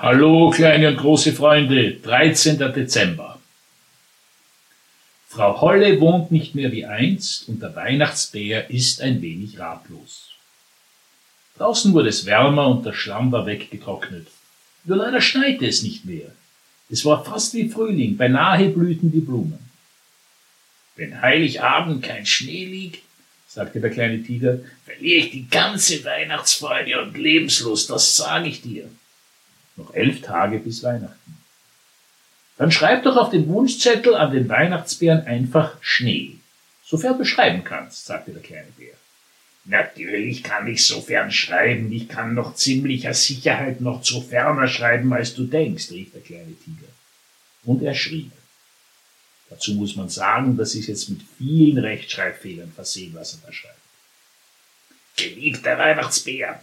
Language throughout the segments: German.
Hallo, kleine und große Freunde, 13. Dezember. Frau Holle wohnt nicht mehr wie einst und der Weihnachtsbär ist ein wenig ratlos. Draußen wurde es wärmer und der Schlamm war weggetrocknet. Nur leider schneite es nicht mehr. Es war fast wie Frühling, beinahe blühten die Blumen. Wenn Heiligabend kein Schnee liegt, sagte der kleine Tiger, verliere ich die ganze Weihnachtsfreude und Lebenslust, das sage ich dir. Noch elf Tage bis Weihnachten. Dann schreib doch auf den Wunschzettel an den Weihnachtsbären einfach Schnee. Sofern du schreiben kannst, sagte der kleine Bär. Natürlich kann ich sofern schreiben. Ich kann noch ziemlicher Sicherheit noch zu ferner schreiben, als du denkst, rief der kleine Tiger. Und er schrieb. Dazu muss man sagen, das ist jetzt mit vielen Rechtschreibfehlern versehen, was er da schreibt. Geliebter Weihnachtsbär,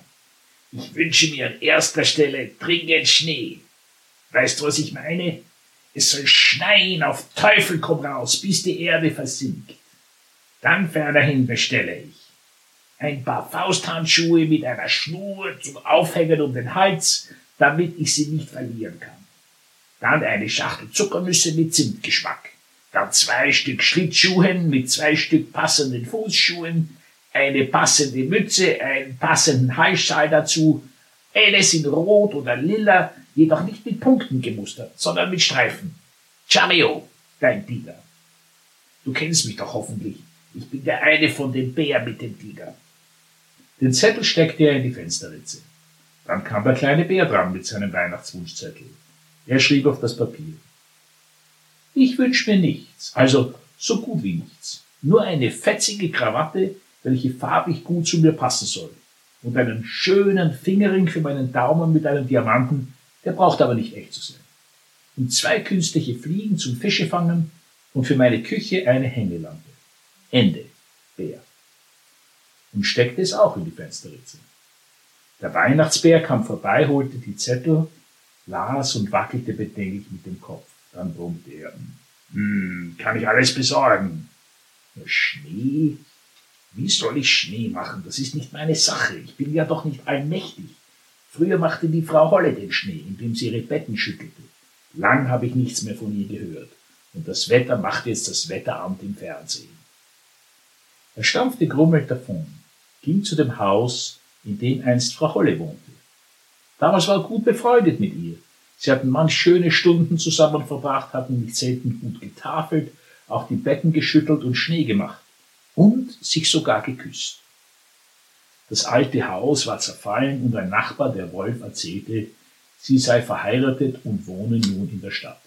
ich wünsche mir an erster Stelle dringend Schnee. Weißt du, was ich meine? Es soll schneien auf Teufel komm raus, bis die Erde versinkt. Dann fernerhin bestelle ich ein paar Fausthandschuhe mit einer Schnur zum Aufhängen um den Hals, damit ich sie nicht verlieren kann. Dann eine Schachtel Zuckernüsse mit Zimtgeschmack. Dann zwei Stück Schlittschuhen mit zwei Stück passenden Fußschuhen, eine passende Mütze, einen passenden Halsschal dazu, alles in Rot oder Lila, jedoch nicht mit Punkten gemustert, sondern mit Streifen. Chario, dein Tiger. Du kennst mich doch hoffentlich. Ich bin der eine von den Bär mit dem Tiger. Den Zettel steckte er in die Fensterritze. Dann kam der kleine Bär dran mit seinem Weihnachtswunschzettel. Er schrieb auf das Papier. Ich wünsch mir nichts, also so gut wie nichts. Nur eine fetzige Krawatte, welche farbig gut zu mir passen soll. Und einen schönen Fingerring für meinen Daumen mit einem Diamanten, der braucht aber nicht echt zu sein. Und zwei künstliche Fliegen zum Fischefangen und für meine Küche eine Hängelampe. Ende. Bär. Und steckte es auch in die Fensterritze. Der Weihnachtsbär kam vorbei, holte die Zettel, las und wackelte bedenklich mit dem Kopf. Dann brummte er. Hm, kann ich alles besorgen? Schnee? Wie soll ich Schnee machen? Das ist nicht meine Sache. Ich bin ja doch nicht allmächtig. Früher machte die Frau Holle den Schnee, indem sie ihre Betten schüttelte. Lang habe ich nichts mehr von ihr gehört. Und das Wetter macht jetzt das Wetteramt im Fernsehen. Er stampfte grummelt davon, ging zu dem Haus, in dem einst Frau Holle wohnte. Damals war er gut befreundet mit ihr. Sie hatten manch schöne Stunden zusammen verbracht, hatten nicht selten gut getafelt, auch die Betten geschüttelt und Schnee gemacht und sich sogar geküsst. Das alte Haus war zerfallen und ein Nachbar, der Wolf, erzählte, sie sei verheiratet und wohne nun in der Stadt.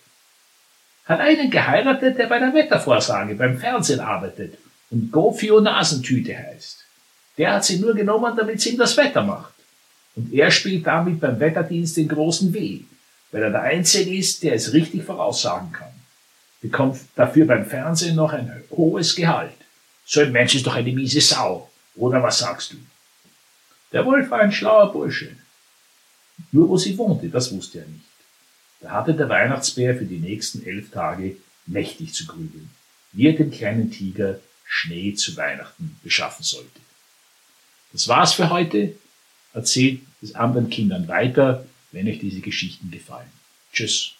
Hat einen geheiratet, der bei der Wettervorsage beim Fernsehen arbeitet und Gofio Nasentüte heißt. Der hat sie nur genommen, damit sie ihm das Wetter macht. Und er spielt damit beim Wetterdienst den großen W, weil er der Einzige ist, der es richtig voraussagen kann. Bekommt dafür beim Fernsehen noch ein hohes Gehalt. So ein Mensch ist doch eine miese Sau. Oder was sagst du? Der Wolf war ein schlauer Bursche. Nur wo sie wohnte, das wusste er nicht. Da hatte der Weihnachtsbär für die nächsten elf Tage mächtig zu grübeln, wie er dem kleinen Tiger Schnee zu Weihnachten beschaffen sollte. Das war's für heute. Erzählt es anderen Kindern weiter, wenn euch diese Geschichten gefallen. Tschüss.